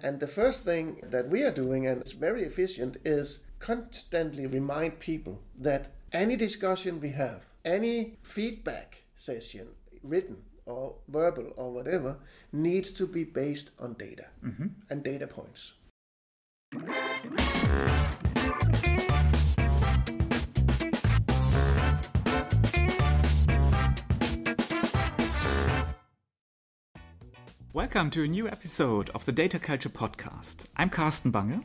And the first thing that we are doing, and it's very efficient, is constantly remind people that any discussion we have, any feedback session, written or verbal or whatever, needs to be based on data mm-hmm. and data points. Welcome to a new episode of the Data Culture Podcast. I'm Carsten Bange,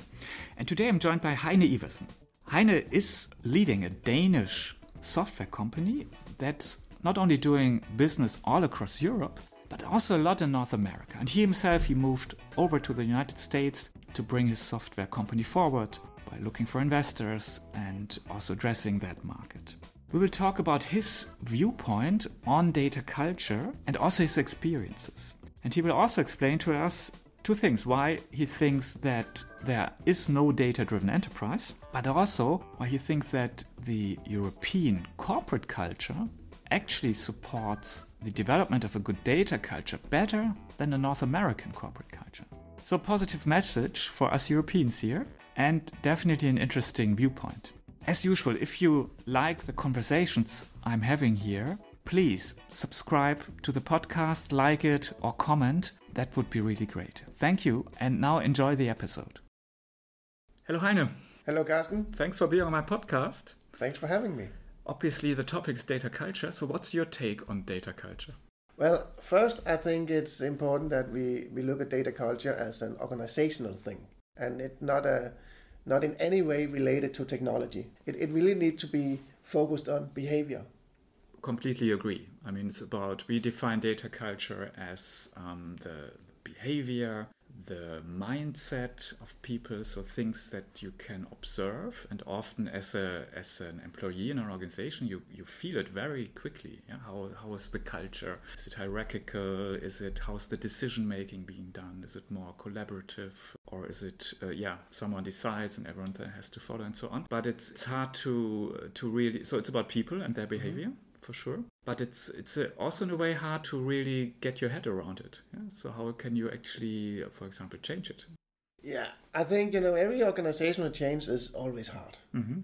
and today I'm joined by Heine Iversen. Heine is leading a Danish software company that's not only doing business all across Europe, but also a lot in North America. And he himself, he moved over to the United States to bring his software company forward by looking for investors and also addressing that market. We will talk about his viewpoint on data culture and also his experiences. And he will also explain to us two things why he thinks that there is no data driven enterprise, but also why he thinks that the European corporate culture actually supports the development of a good data culture better than the North American corporate culture. So, positive message for us Europeans here, and definitely an interesting viewpoint. As usual, if you like the conversations I'm having here, please subscribe to the podcast, like it, or comment. That would be really great. Thank you, and now enjoy the episode. Hello, Heine. Hello, Carsten. Thanks for being on my podcast. Thanks for having me. Obviously, the topic is data culture. So, what's your take on data culture? Well, first, I think it's important that we, we look at data culture as an organizational thing and it not a not in any way related to technology. It, it really needs to be focused on behavior. Completely agree. I mean, it's about we define data culture as um, the behavior, the mindset of people, so things that you can observe, and often as a as an employee in an organization, you, you feel it very quickly. Yeah? How how is the culture? Is it hierarchical? Is it how's the decision making being done? Is it more collaborative, or is it uh, yeah someone decides and everyone has to follow and so on? But it's it's hard to to really so it's about people and their behavior. Mm-hmm for sure. But it's it's also in a way hard to really get your head around it. Yeah? So how can you actually, for example, change it? Yeah, I think you know every organizational change is always hard. Mm-hmm.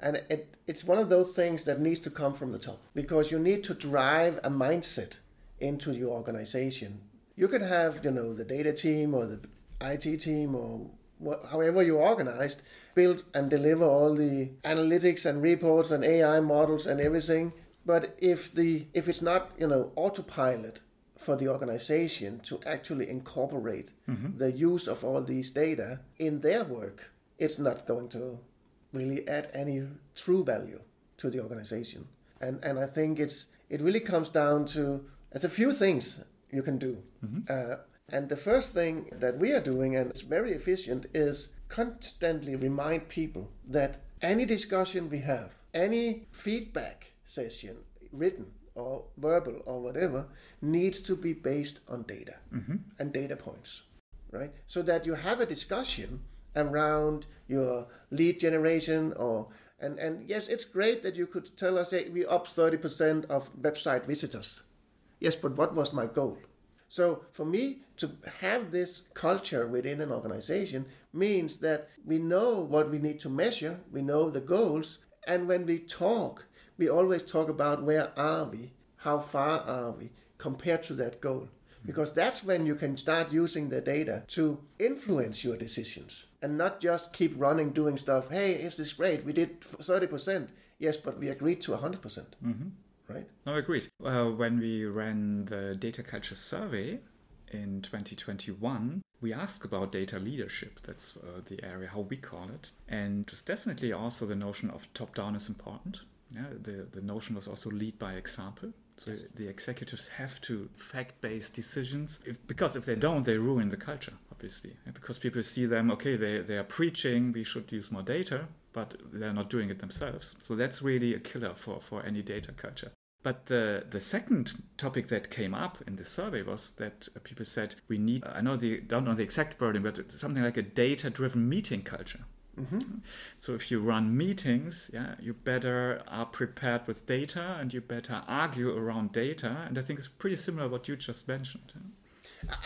And it, it's one of those things that needs to come from the top because you need to drive a mindset into your organization. You can have, you know, the data team or the IT team or however you're organized, build and deliver all the analytics and reports and AI models and everything. But if the if it's not you know autopilot for the organization to actually incorporate mm-hmm. the use of all these data in their work, it's not going to really add any true value to the organization. And and I think it's it really comes down to there's a few things you can do. Mm-hmm. Uh, and the first thing that we are doing, and it's very efficient, is constantly remind people that any discussion we have, any feedback session, written or verbal or whatever, needs to be based on data mm-hmm. and data points, right? So that you have a discussion around your lead generation or and and yes, it's great that you could tell us hey, we up 30% of website visitors. Yes, but what was my goal? So for me to have this culture within an organization means that we know what we need to measure, we know the goals, and when we talk, we always talk about where are we, how far are we compared to that goal. Because that's when you can start using the data to influence your decisions and not just keep running doing stuff. Hey, is this great? We did 30%. Yes, but we agreed to 100%. percent mm-hmm. Right? No, agreed. Uh, when we ran the data culture survey in 2021, we asked about data leadership. That's uh, the area, how we call it. And it's definitely also the notion of top down is important. Yeah, the, the notion was also lead by example. So yes. the executives have to fact-based decisions if, because if they don't, they ruin the culture, obviously. Because people see them, okay, they, they are preaching, we should use more data, but they're not doing it themselves. So that's really a killer for, for any data culture. But the, the second topic that came up in the survey was that people said we need, I know the, don't know the exact wording, but something like a data driven meeting culture. Mm-hmm. So if you run meetings, yeah, you better are prepared with data and you better argue around data. And I think it's pretty similar what you just mentioned.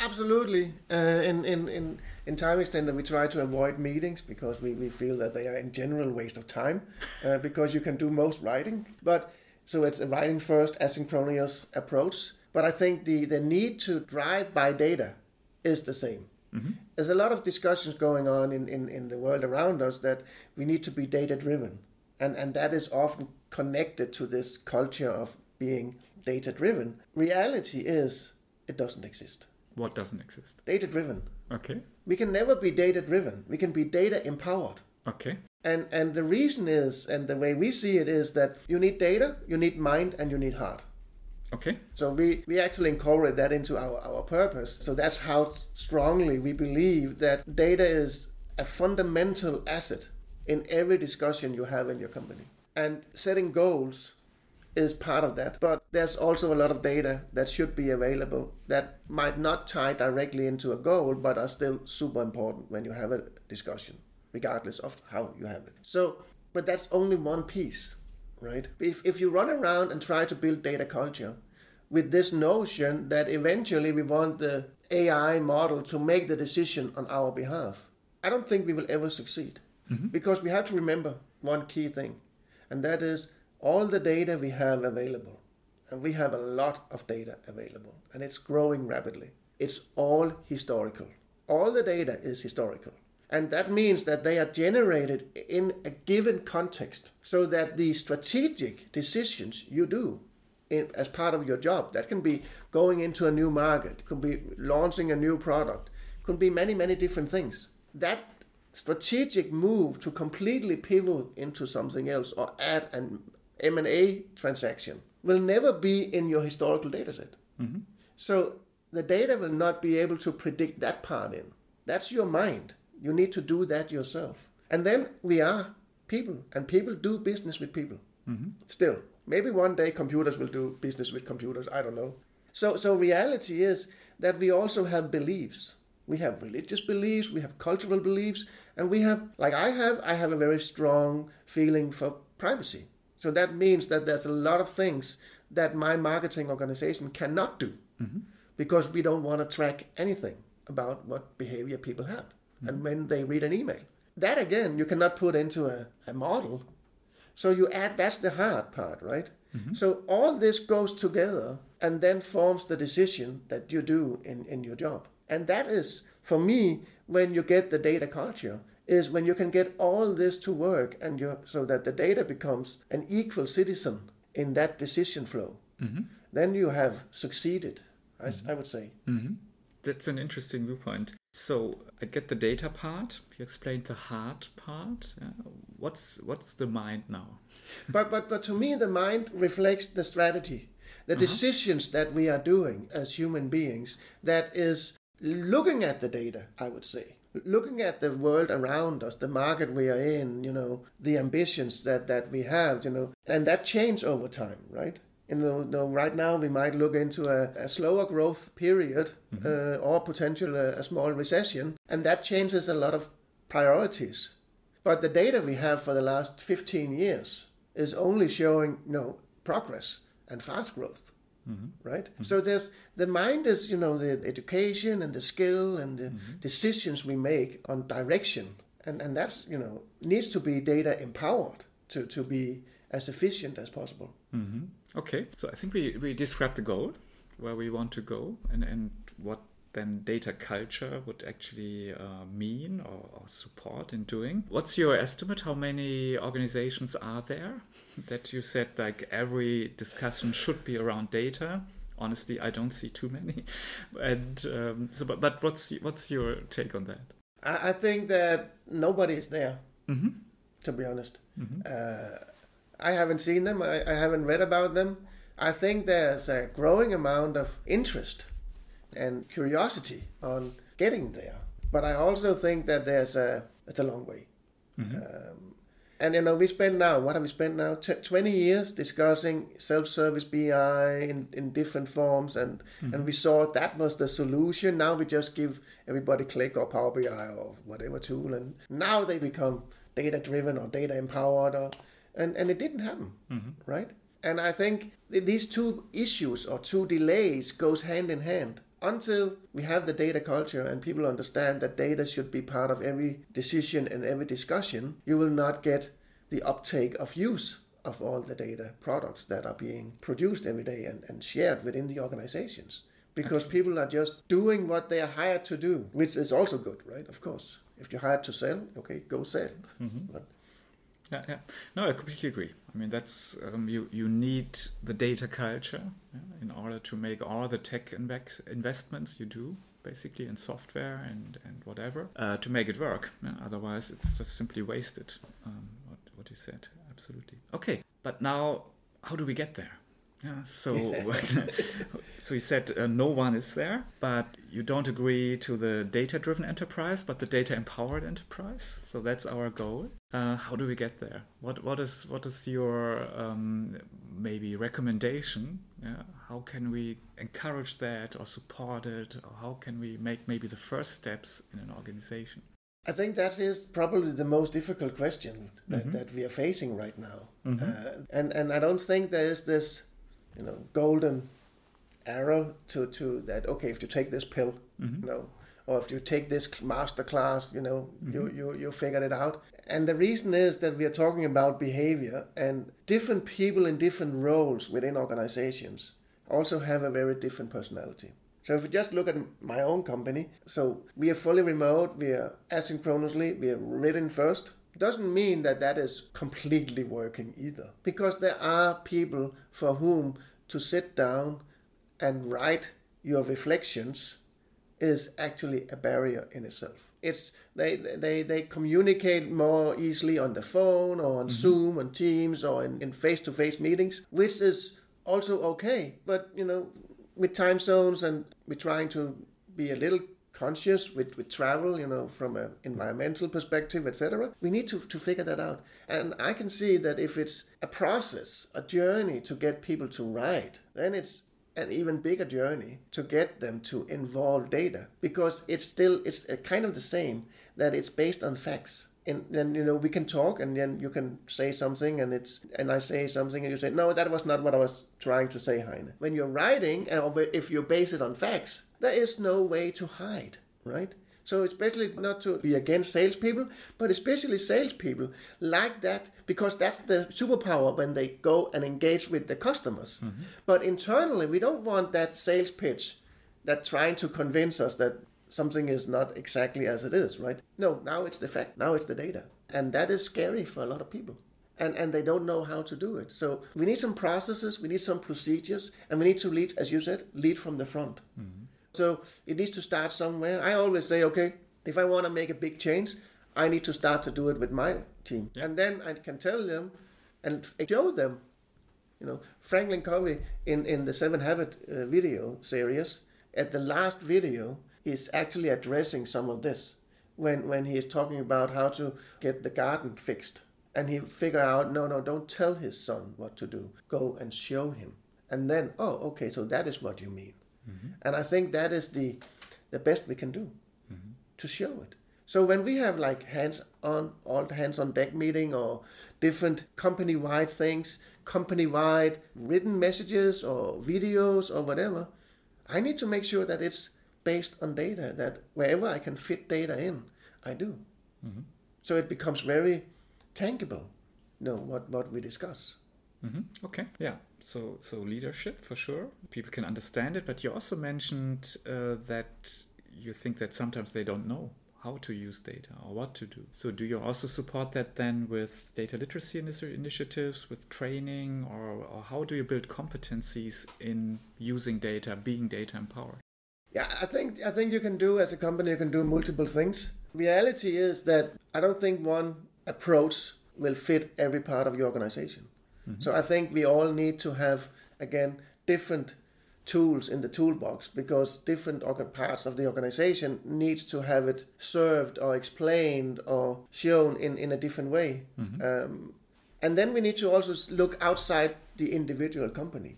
Absolutely. Uh, in, in, in, in TimeXtender, we try to avoid meetings because we, we feel that they are in general waste of time uh, because you can do most writing. But so it's a writing first, asynchronous approach. But I think the, the need to drive by data is the same. Mm-hmm. There's a lot of discussions going on in, in, in the world around us that we need to be data driven. And, and that is often connected to this culture of being data driven. Reality is it doesn't exist. What doesn't exist? Data driven. Okay. We can never be data driven. We can be data empowered. Okay. And and the reason is, and the way we see it is that you need data, you need mind, and you need heart. Okay. So we, we actually incorporate that into our, our purpose. So that's how strongly we believe that data is a fundamental asset in every discussion you have in your company. And setting goals is part of that. But there's also a lot of data that should be available that might not tie directly into a goal, but are still super important when you have a discussion, regardless of how you have it. So, but that's only one piece, right? If, if you run around and try to build data culture with this notion that eventually we want the AI model to make the decision on our behalf, I don't think we will ever succeed. Mm-hmm. Because we have to remember one key thing, and that is all the data we have available, and we have a lot of data available, and it's growing rapidly. It's all historical. All the data is historical. And that means that they are generated in a given context so that the strategic decisions you do in, as part of your job, that can be going into a new market, could be launching a new product, could be many, many different things. That strategic move to completely pivot into something else or add an M&A transaction will never be in your historical data set. Mm-hmm. So the data will not be able to predict that part in. That's your mind. You need to do that yourself. And then we are people, and people do business with people. Mm-hmm. Still, maybe one day computers will do business with computers. I don't know. So, so reality is that we also have beliefs. We have religious beliefs, we have cultural beliefs, and we have, like I have, I have a very strong feeling for privacy. So that means that there's a lot of things that my marketing organization cannot do mm-hmm. because we don't want to track anything about what behavior people have. And when they read an email. That again, you cannot put into a, a model. So you add that's the hard part, right? Mm-hmm. So all this goes together and then forms the decision that you do in, in your job. And that is, for me, when you get the data culture, is when you can get all this to work and you so that the data becomes an equal citizen in that decision flow mm-hmm. then you have succeeded I, mm-hmm. I would say mm-hmm. that's an interesting viewpoint so i get the data part you explained the hard part yeah. what's what's the mind now but but but to me the mind reflects the strategy the uh-huh. decisions that we are doing as human beings that is looking at the data i would say looking at the world around us, the market we are in, you know, the ambitions that, that we have, you know, and that change over time, right? You know, you know right now we might look into a, a slower growth period mm-hmm. uh, or potential a, a small recession, and that changes a lot of priorities. But the data we have for the last 15 years is only showing, you know, progress and fast growth. Mm-hmm. right mm-hmm. so there's the mind is you know the education and the skill and the mm-hmm. decisions we make on direction and and that's you know needs to be data empowered to to be as efficient as possible mm-hmm. Okay so i think we we described the goal where we want to go and and what then data culture would actually uh, mean or, or, support in doing. What's your estimate? How many organizations are there that you said like every discussion should be around data? Honestly, I don't see too many. And um, so, but, but what's what's your take on that? I, I think that nobody is there. Mm-hmm. To be honest, mm-hmm. uh, I haven't seen them. I, I haven't read about them. I think there's a growing amount of interest and curiosity on getting there. But I also think that there's a it's a long way. Mm-hmm. Um, and you know, we spend now what have we spent now? T- Twenty years discussing self-service BI in, in different forms, and mm-hmm. and we saw that was the solution. Now we just give everybody Qlik or Power BI or whatever tool, and now they become data-driven or data empowered, or and and it didn't happen, mm-hmm. right? And I think these two issues or two delays goes hand in hand until we have the data culture and people understand that data should be part of every decision and every discussion, you will not get the uptake of use of all the data products that are being produced every day and, and shared within the organizations. Because people are just doing what they are hired to do, which is also good, right? Of course. If you're hired to sell, okay, go sell. Mm-hmm. But yeah, yeah. No, I completely agree. I mean, that's um, you. You need the data culture yeah, in order to make all the tech inve- investments you do, basically in software and and whatever, uh, to make it work. Yeah? Otherwise, it's just simply wasted. Um, what what you said, absolutely. Okay, but now, how do we get there? Yeah, so so you said uh, no one is there, but you don't agree to the data-driven enterprise, but the data-empowered enterprise. So that's our goal. Uh, how do we get there? What what is what is your um, maybe recommendation? Yeah? How can we encourage that or support it? Or how can we make maybe the first steps in an organization? I think that is probably the most difficult question that, mm-hmm. that we are facing right now. Mm-hmm. Uh, and, and I don't think there is this you know golden arrow to to that okay if you take this pill mm-hmm. you know or if you take this master class you know mm-hmm. you, you you figured it out and the reason is that we are talking about behavior and different people in different roles within organizations also have a very different personality so if you just look at my own company so we are fully remote we are asynchronously we are written first doesn't mean that that is completely working either because there are people for whom to sit down and write your reflections is actually a barrier in itself it's they they they communicate more easily on the phone or on mm-hmm. zoom on teams or in, in face-to-face meetings which is also okay but you know with time zones and we're trying to be a little conscious with, with travel, you know, from an environmental perspective, etc. We need to, to figure that out. And I can see that if it's a process, a journey to get people to write, then it's an even bigger journey to get them to involve data because it's still it's uh, kind of the same that it's based on facts and then you know we can talk and then you can say something and it's and i say something and you say no that was not what i was trying to say heine when you're writing and if you base it on facts there is no way to hide, right? So especially not to be against salespeople, but especially salespeople like that because that's the superpower when they go and engage with the customers. Mm-hmm. But internally, we don't want that sales pitch that trying to convince us that something is not exactly as it is, right? No, now it's the fact, now it's the data. And that is scary for a lot of people. And, and they don't know how to do it. So we need some processes, we need some procedures, and we need to lead, as you said, lead from the front. Mm-hmm. So it needs to start somewhere. I always say, okay, if I want to make a big change, I need to start to do it with my team. Yeah. And then I can tell them and show them. You know, Franklin Covey in, in the Seven Habit uh, video series, at the last video, is actually addressing some of this when, when he is talking about how to get the garden fixed. And he figure out, no, no, don't tell his son what to do. Go and show him. And then, oh, okay, so that is what you mean. Mm-hmm. And I think that is the the best we can do mm-hmm. to show it. So when we have like hands on all hands on deck meeting or different company wide things, company wide written messages or videos or whatever, I need to make sure that it's based on data. That wherever I can fit data in, I do. Mm-hmm. So it becomes very tangible. You know what what we discuss. Mm-hmm. Okay. Yeah. So so leadership for sure. People can understand it, but you also mentioned uh, that you think that sometimes they don't know how to use data or what to do. So do you also support that then with data literacy initiatives, with training, or, or how do you build competencies in using data, being data empowered? Yeah, I think I think you can do as a company you can do multiple things. Reality is that I don't think one approach will fit every part of your organization. Mm-hmm. So I think we all need to have again different tools in the toolbox because different parts of the organization needs to have it served or explained or shown in, in a different way. Mm-hmm. Um, and then we need to also look outside the individual company,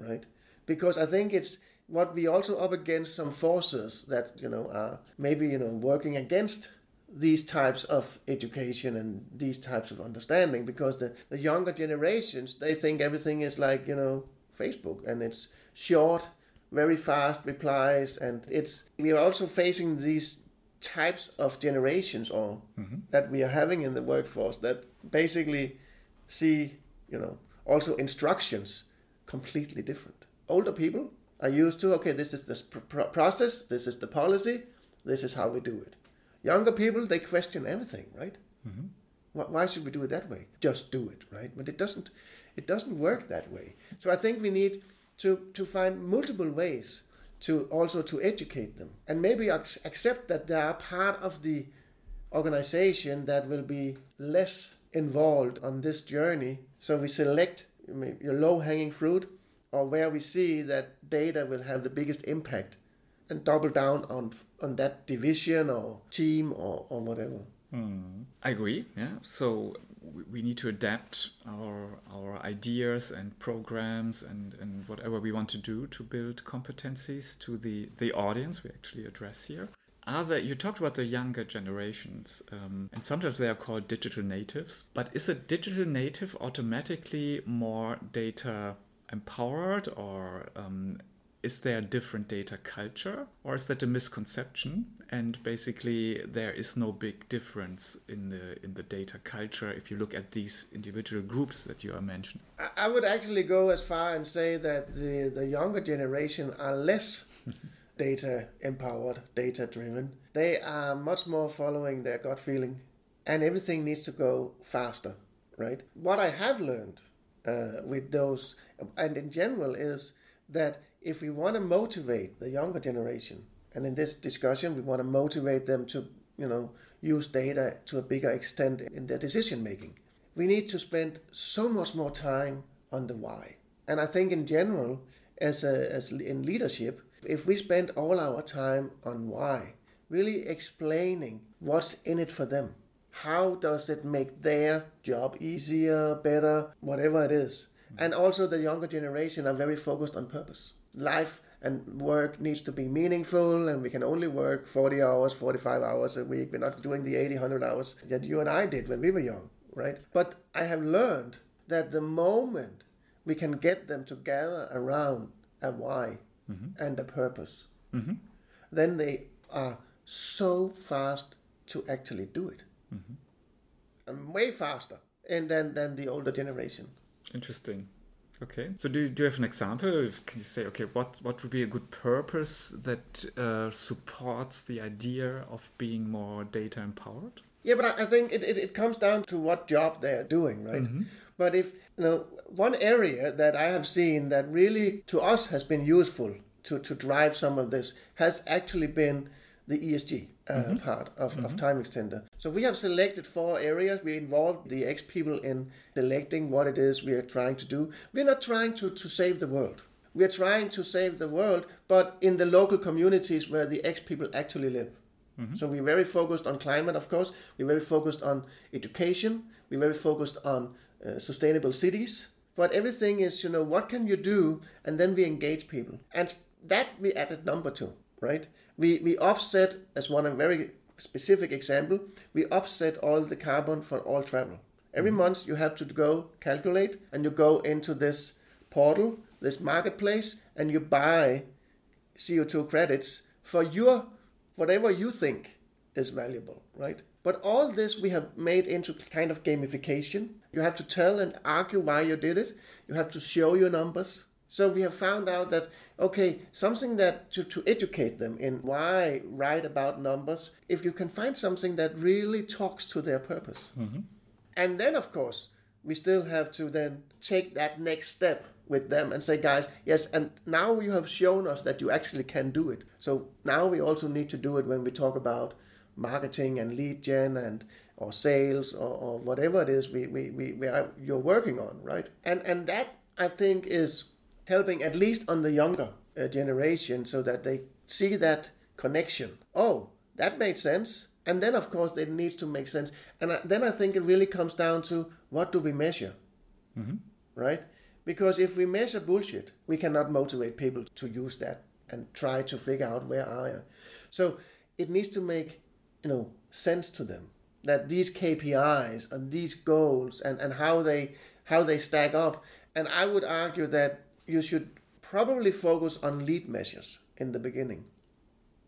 right? Because I think it's what we also up against some forces that you know are maybe you know working against these types of education and these types of understanding because the, the younger generations they think everything is like you know facebook and it's short very fast replies, and it's we are also facing these types of generations or mm-hmm. that we are having in the workforce that basically see you know also instructions completely different. Older people are used to okay, this is the pr- process, this is the policy, this is how we do it. Younger people they question everything, right? Mm-hmm. Why, why should we do it that way? Just do it, right? But it doesn't. It doesn't work that way. So I think we need to to find multiple ways to also to educate them and maybe ac- accept that they are part of the organization that will be less involved on this journey. So we select your low hanging fruit or where we see that data will have the biggest impact and double down on on that division or team or, or whatever. I agree. Yeah. So we- we need to adapt our our ideas and programs and, and whatever we want to do to build competencies to the the audience we actually address here. Are there, you talked about the younger generations, um, and sometimes they are called digital natives. But is a digital native automatically more data empowered, or um, is there a different data culture, or is that a misconception? And basically, there is no big difference in the in the data culture if you look at these individual groups that you are mentioning. I- would actually go as far and say that the, the younger generation are less data empowered, data driven. They are much more following their gut feeling, and everything needs to go faster, right? What I have learned uh, with those, and in general, is that if we want to motivate the younger generation, and in this discussion, we want to motivate them to, you know, use data to a bigger extent in their decision making we need to spend so much more time on the why. And I think in general, as, a, as in leadership, if we spend all our time on why, really explaining what's in it for them, how does it make their job easier, better, whatever it is. Mm-hmm. And also the younger generation are very focused on purpose. Life and work needs to be meaningful and we can only work 40 hours, 45 hours a week. We're not doing the 80, 100 hours that you and I did when we were young right? But I have learned that the moment we can get them to gather around a why mm-hmm. and a purpose, mm-hmm. then they are so fast to actually do it. Mm-hmm. And way faster and then than the older generation. Interesting. Okay. So do you, do you have an example? Can you say, okay, what, what would be a good purpose that uh, supports the idea of being more data empowered? Yeah, but I think it, it, it comes down to what job they are doing, right? But if, you know, one area that I have seen that really to us has been useful to, to drive some of this has actually been the ESG uh, part of, of TimeXtender. So we have selected four areas. We involved the ex people in selecting what it is we are trying to do. We're not trying to, to save the world. We are trying to save the world, but in the local communities where the ex people actually live. So we're very focused on climate, of course. We're very focused on education. We're very focused on uh, sustainable cities. But everything is, you know, what can you do? And then we engage people. And that we added number to, right? We, we offset, as one a very specific example, we offset all the carbon for all travel. Every mm-hmm. month you have to go calculate and you go into this portal, this marketplace, and you buy CO2 credits for your whatever you think is valuable, right? But all this we have made into kind of gamification. You have to tell and argue why you did it. You have to show your numbers. So we have found out that okay, something that to, to educate them in why write about numbers, if you can find something that really talks to their purpose. Mm-hmm. And then of course, we still have to then take that next step with them and say, guys, yes, and now you have shown us that you actually can do it. So now we also need to do it when we talk about marketing and lead gen and or sales or, or whatever it is we, we, we, we are you're working on, right? And and that I think is helping at least on the younger uh, generation so that they see that connection. Oh, that made sense. And then, of course, it needs to make sense. And I, then I think it really comes down to what do we measure, right? Because if we measure bullshit, we cannot motivate people to use that and try to figure out where are you. So it needs to make, you know, sense to them that these KPIs and these goals and, and how they how they stack up. And I would argue that you should probably focus on lead measures in the beginning,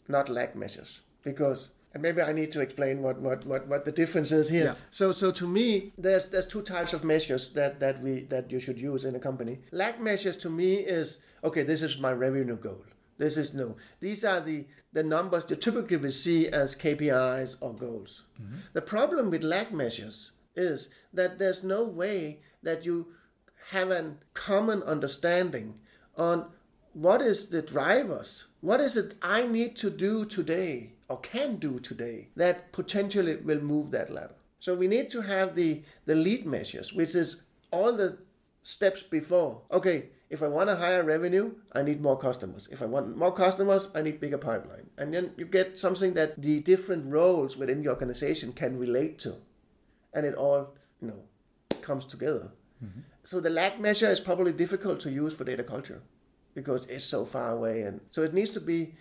not lag measures, because and maybe I need to explain what, what, what, what the difference is here. Yeah. So so to me, there's there's two types of measures that, that we that you should use in a company. Lag measures to me is okay, this is my revenue goal. This is no. These are the, the numbers you typically will see as KPIs or goals. Mm-hmm. The problem with lag measures is that there's no way that you have a common understanding on what is the drivers, what is it I need to do today or can do today that potentially will move that ladder. So we need to have the, the lead measures, which is all the steps before. Okay, if I want a higher revenue, I need more customers. If I want more customers, I need bigger pipeline. And then you get something that the different roles within the organization can relate to. And it all, you know, comes together. Mm-hmm. So the lag measure is probably difficult to use for data culture because it's so far away and so it needs to be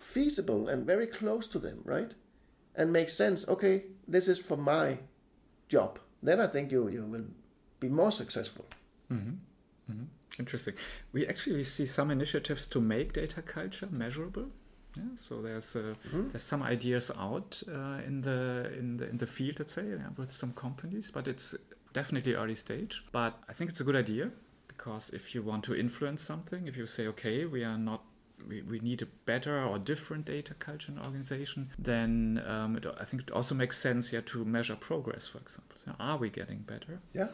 feasible and very close to them, right? And make sense. Okay, this is for my job. Then I think you you will be more successful. Interesting. We actually see some initiatives to make data culture measurable. Yeah, so there's uh, there's some ideas out uh, in the in the in the field, let's say, yeah, with some companies, but it's definitely early stage. But I think it's a good idea because if you want to influence something, if you say, okay, we are not we, we need a better or different data culture and organization, then um, it, I think it also makes sense yeah, to measure progress, for example. So are we getting better? Yeah.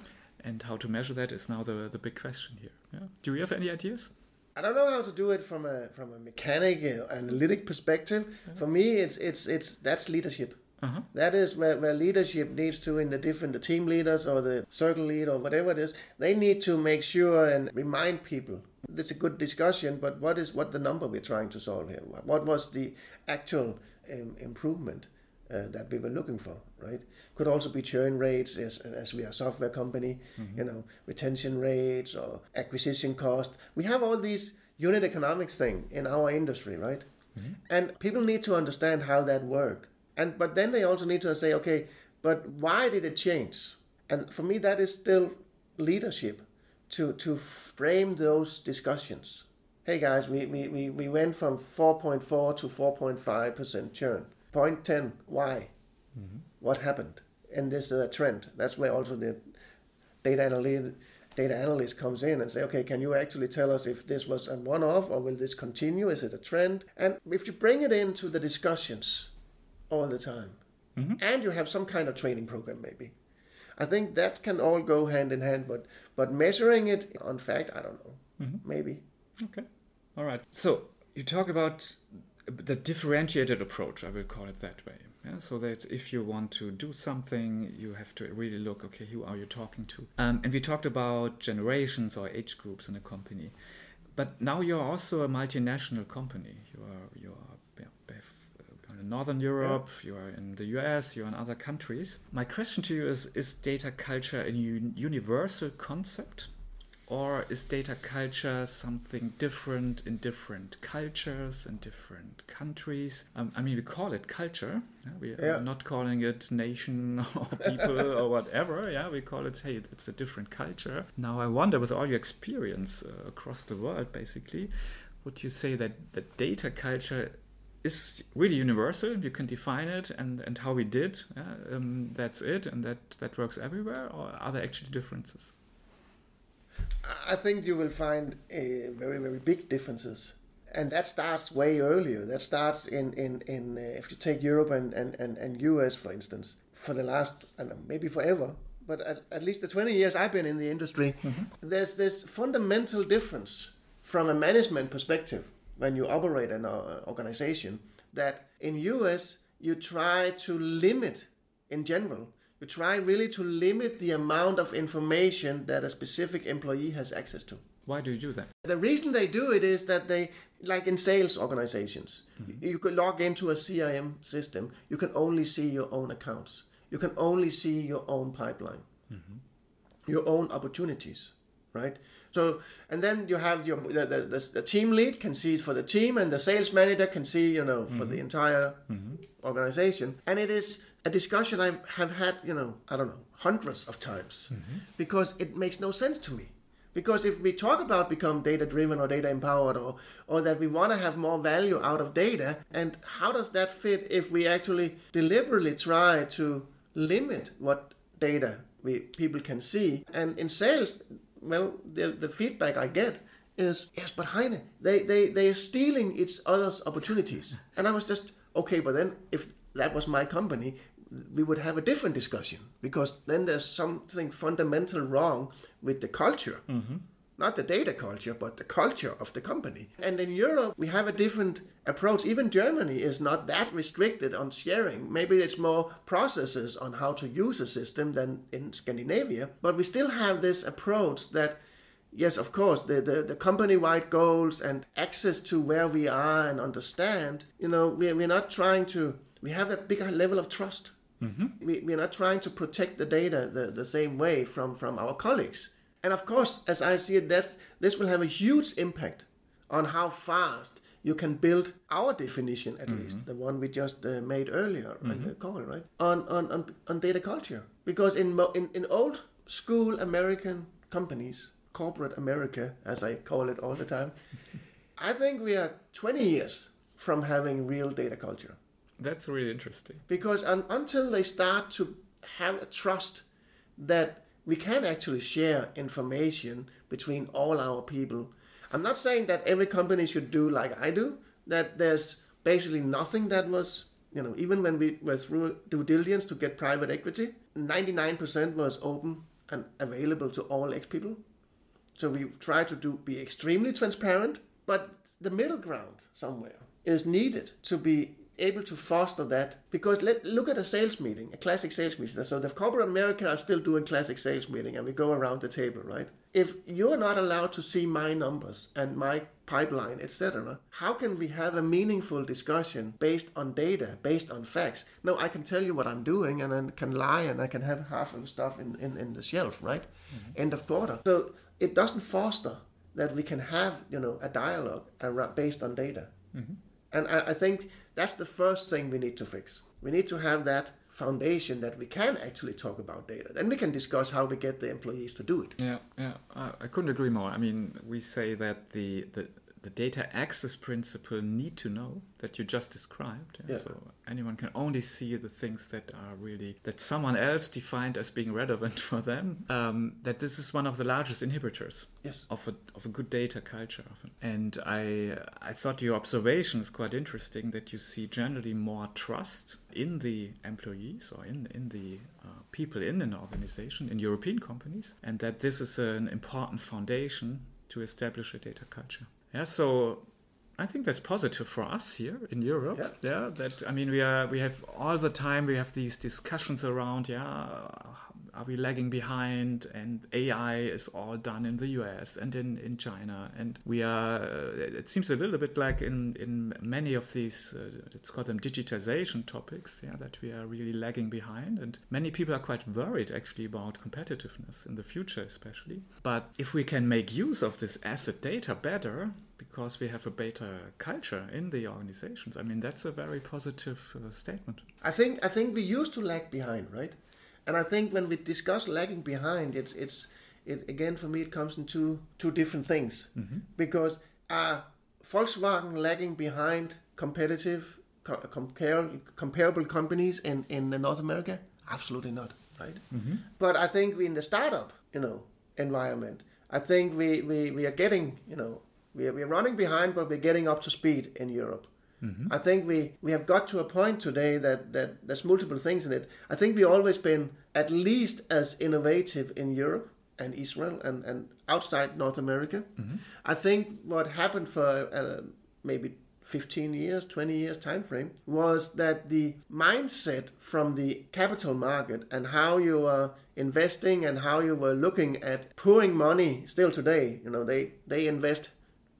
And how to measure that is now the, the big question here. Yeah. Do you have any ideas? I don't know how to do it from a from a mechanic uh, analytic perspective. For me, it's it's it's that's leadership. Uh-huh. That is where, where leadership needs to, in the different the team leaders or the circle lead or whatever it is, they need to make sure and remind people. It's a good discussion, but what is what the number we're trying to solve here? What was the actual um, improvement uh, that we were looking for? Right? Could also be churn rates, as as we are a software company, you know, retention rates or acquisition cost. We have all these unit economics thing in our industry, right? And people need to understand how that work. And but then they also need to say, okay, but why did it change? And for me, that is still leadership to to frame those discussions. Hey guys, we, we, we, we went from 4.4 to 4.5 percent churn. Point 10, why? Mm-hmm. What happened? And this is a trend. That's where also the data analyst data analyst comes in and say, okay, can you actually tell us if this was a one-off or will this continue? Is it a trend? And if you bring it into the discussions all the time, and you have some kind of training program, maybe, I think that can all go hand in hand. But but measuring it on fact, I don't know, maybe. Okay. All right. So you talk about the differentiated approach, I will call it that way. Yeah, so that if you want to do something, you have to really look, okay, who are you talking to? Um, and we talked about generations or age groups in a company. But now you're also a multinational company. You are, you are yeah, in Northern Europe, you are in the US, you're in other countries. My question to you is Is data culture a universal concept? Or is data culture something different in different cultures and different countries? Um, I mean, we call it culture. Yeah? We Yeah. are not calling it nation or people or whatever. Yeah, we call it, hey, it's a different culture. Now, I wonder, with all your experience uh, across the world, basically, would you say that the data culture is really universal? You can define it, and, and how we did, yeah, um, that's it, and that, that works everywhere? Or are there actually differences? I think you will find uh, very, very big differences. And that starts way earlier. That starts in, in, in uh, if you take Europe and, and, and, and US, for instance, for the last, I don't know, maybe forever, but at, at least the 20 years I've been in the industry, there's this fundamental difference from a management perspective when you operate an uh, organization that in US, you try to limit, in general, you try really to limit the amount of information that a specific employee has access to. Why do you do that? The reason they do it is that they, like in sales organizations, you could log into a CRM system, you can only see your own accounts, you can only see your own pipeline, your own opportunities, right? So, and then you have your the, the, the, the team lead can see it for the team, and the sales manager can see, you know, for the mm-hmm. entire mm-hmm. organization. And it is a discussion I have had, you know, I don't know, hundreds of times, mm-hmm. because it makes no sense to me. Because if we talk about become data driven or data empowered or, or that we want to have more value out of data, and how does that fit if we actually deliberately try to limit what data we people can see? And in sales, well, the, the feedback I get is yes, but Heine, they, they, they are stealing each other's opportunities. And I was just, okay, but then if that was my company, we would have a different discussion because then there's something fundamental wrong with the culture. Mm-hmm. Not the data culture, but the culture of the company. And in Europe, we have a different approach. Even Germany is not that restricted on sharing. Maybe it's more processes on how to use a system than in Scandinavia. But we still have this approach that yes, of course, the, the, the company wide goals and access to where we are and understand, you know, we, we're not trying to, we have a bigger level of trust. Mm-hmm. We, we're not trying to protect the data the, the same way from, from our colleagues. And of course, as I see it, that's, this will have a huge impact on how fast you can build our definition, at least, the one we just uh, made earlier on the call, right? On, on, on, on data culture. Because in, mo- in, in old school American companies, corporate America, as I call it all the time, I think we are 20 years from having real data culture. That's really interesting. Because un- until they start to have a trust that we can actually share information between all our people. I'm not saying that every company should do like I do, that there's basically nothing that was, you know, even when we were through due diligence to get private equity, 99% was open and available to all ex people. So we try to do be extremely transparent, but the middle ground somewhere is needed to be able to foster that because let look at a sales meeting, a classic sales meeting. So the corporate America are still doing classic sales meeting, and we go around the table, right? If you're not allowed to see my numbers and my pipeline, etc., how can we have a meaningful discussion based on data, based on facts? No, I can tell you what I'm doing, and I can lie, and I can have half of the stuff in, in, in the shelf, right? Mm-hmm. End of quarter. So it doesn't foster that we can have, you know, a dialogue around, based on data. Mm-hmm. And I, I think that's the first thing we need to fix. We need to have that foundation that we can actually talk about data. Then we can discuss how we get the employees to do it. Yeah, yeah, I, I couldn't agree more. I mean, we say that the, the the data access principle need to know that you just described. Yeah. So anyone can only see the things that are really that someone else defined as being relevant for them. Um, that this is one of the largest inhibitors Yes. of a of a good data culture. Often. And I I thought your observation is quite interesting that you see generally more trust in the employees or in in the uh, people in an organization in European companies, and that this is an important foundation to establish a data culture. Yeah, so I think that's positive for us here in Europe. Yeah. that I mean we are we have all the time we have these discussions around yeah are we lagging behind and AI is all done in the US and in, in China and we are uh, it seems a little bit like in in many of these uh, let's call them digitization topics yeah that we are really lagging behind and many people are quite worried actually about competitiveness in the future especially but if we can make use of this asset data better because we have a better culture in the organizations. I mean, that's a very positive uh, statement. I think I think we used to lag behind, right? And I think when we discuss lagging behind, it's it's it again for me it comes in two two different things mm-hmm. because are Volkswagen lagging behind competitive co- compare, comparable companies in in North America? Absolutely not, right? Mm-hmm. But I think we in the startup, you know, environment, I think we we, we are getting, you know, we are, we are running behind, but we're getting up to speed in Europe. I think we, we have got to a point today that, that there's multiple things in it. I think we've always been at least as innovative in Europe and Israel and, and outside North America. I think what happened for uh, maybe 15 years, 20 years time frame was that the mindset from the capital market and how you were investing and how you were looking at pouring money still today, you know, they, they invest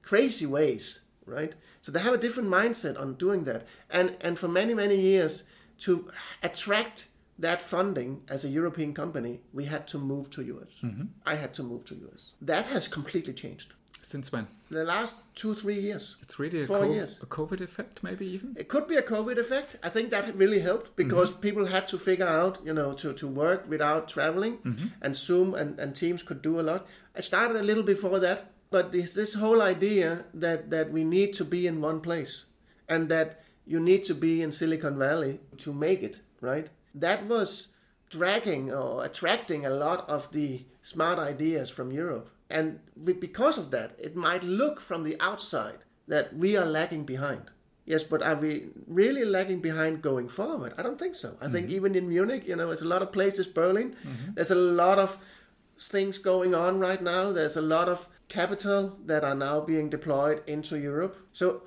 crazy ways, right? So they have a different mindset on doing that. And and for many many years to attract that funding as a European company, we had to move to US. Mm-hmm. I had to move to US. That has completely changed. Since when? The last two, three years. It's really a, Four co- years. a COVID effect, maybe even. It could be a COVID effect. I think that really helped mm-hmm. because people had to figure out, you know, to, to work without traveling, mm-hmm. and Zoom and, and Teams could do a lot. I started a little before that, but this this whole idea that that we need to be in one place and that you need to be in Silicon Valley to make it, right? That was dragging or attracting a lot of the smart ideas from Europe. And we, because of that, it might look from the outside that we are lagging behind. Yes, but are we really lagging behind going forward? I don't think so. I think mm-hmm. even in Munich, you know, there's a lot of places, Berlin, mm-hmm. there's a lot of things going on right now. There's a lot of capital that are now being deployed into Europe. So,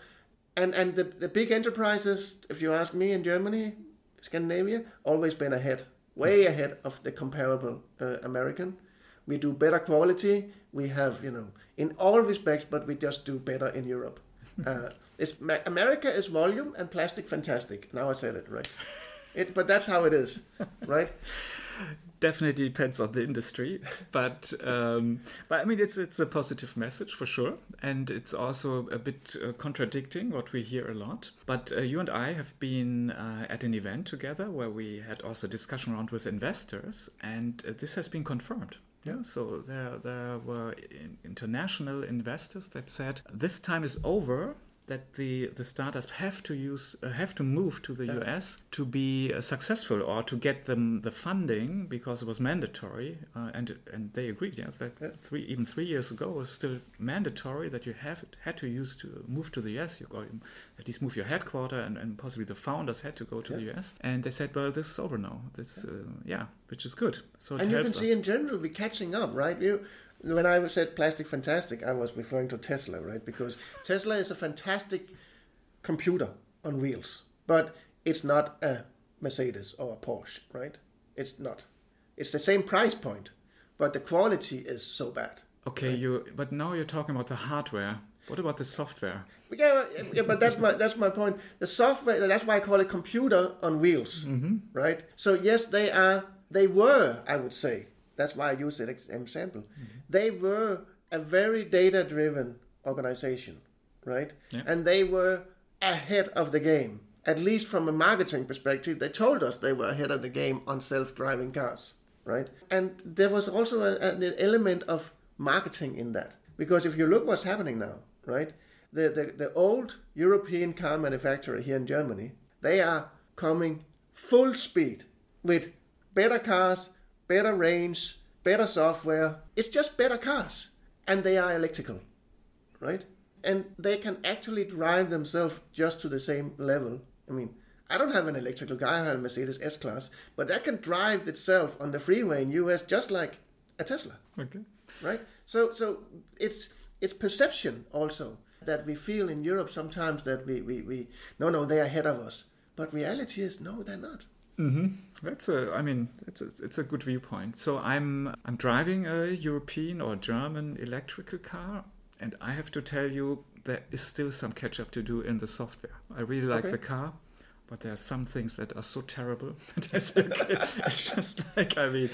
and and the, the big enterprises, if you ask me, in Germany, Scandinavia, always been ahead, way ahead of the comparable uh, American. We do better quality. We have, you know, in all respects, but we just do better in Europe. Uh, it's, America is volume and plastic fantastic. Now I said it right. It, but that's how it is, right? Definitely depends on the industry, but um, but I mean it's it's a positive message for sure, and it's also a bit uh, contradicting what we hear a lot. But uh, you and I have been uh, at an event together where we had also discussion around with investors, and uh, this has been confirmed. Yeah, so there there were international investors that said this time is over. That the, the startups have to use uh, have to move to the US to be uh, successful or to get them the funding because it was mandatory uh, and and they agreed yeah that three even three years ago it was still mandatory that you have had to use to move to the US you got at least move your headquarter and, and possibly the founders had to go to the US and they said well this is over now. This uh, yeah which is good. So it and you can see us. in general we're catching up, right? You, when I said plastic fantastic, I was referring to Tesla, right? Because Tesla is a fantastic computer on wheels, but it's not a Mercedes or a Porsche, right? It's not. It's the same price point, but the quality is so bad. Okay, you. But now you're talking about the hardware. What about the software? Yeah, yeah, but that's my that's my point. The software. That's why I call it computer on wheels, mm-hmm. right? So yes, they are. They were. I would say that's why I use that ex- example. Mm-hmm. They were a very data-driven organization, right? Yeah. And they were ahead of the game. At least from a marketing perspective, they told us they were ahead of the game on self-driving cars, right? And there was also a, an element of marketing in that because if you look what's happening now, right? The, the the old European car manufacturer here in Germany, they are coming full speed with better cars, better range, better software. It's just better cars, and they are electrical, right? And they can actually drive themselves just to the same level. I mean, I don't have an electrical car, I have a Mercedes S Class, but that can drive itself on the freeway in US just like a Tesla Okay. right? So so it's it's perception also that we feel in Europe sometimes that we, we, we no no they're ahead of us, but reality is no they're not. That's a. I mean, it's a, it's a good viewpoint. So I'm I'm driving a European or German electrical car, and I have to tell you there is still some catch up to do in the software. I really like Okay. the car, but there are some things that are so terrible. It's just like I mean,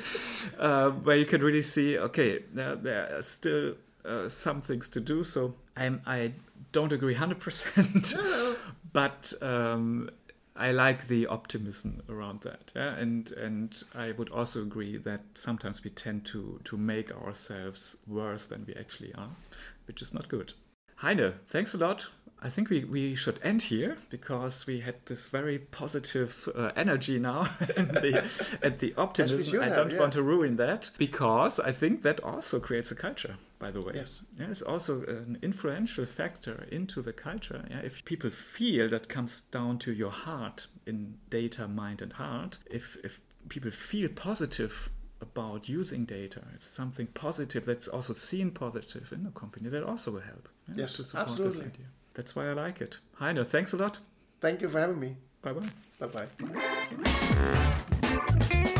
uh, where you can really see. Okay, there there are still uh, some things to do. So I'm I don't agree hundred percent, but. Um, I like the optimism around that, yeah? and and I would also agree that sometimes we tend to to make ourselves worse than we actually are, which is not good. Heine, thanks a lot. I think we, we should end here because we had this very positive uh, energy now and the, and the optimism. I don't yeah. want to ruin that because I think that also creates a culture, by the way. Yes. Yeah, it's also an influential factor into the culture. Yeah, if people feel that comes down to your heart in data, mind, and heart. If if people feel positive about using data, if something positive that's also seen positive in a company, that also will help. yeah, Yes, to support absolutely. That's why I like it. Heine, thanks a lot. Thank you for having me. Bye bye. Bye bye.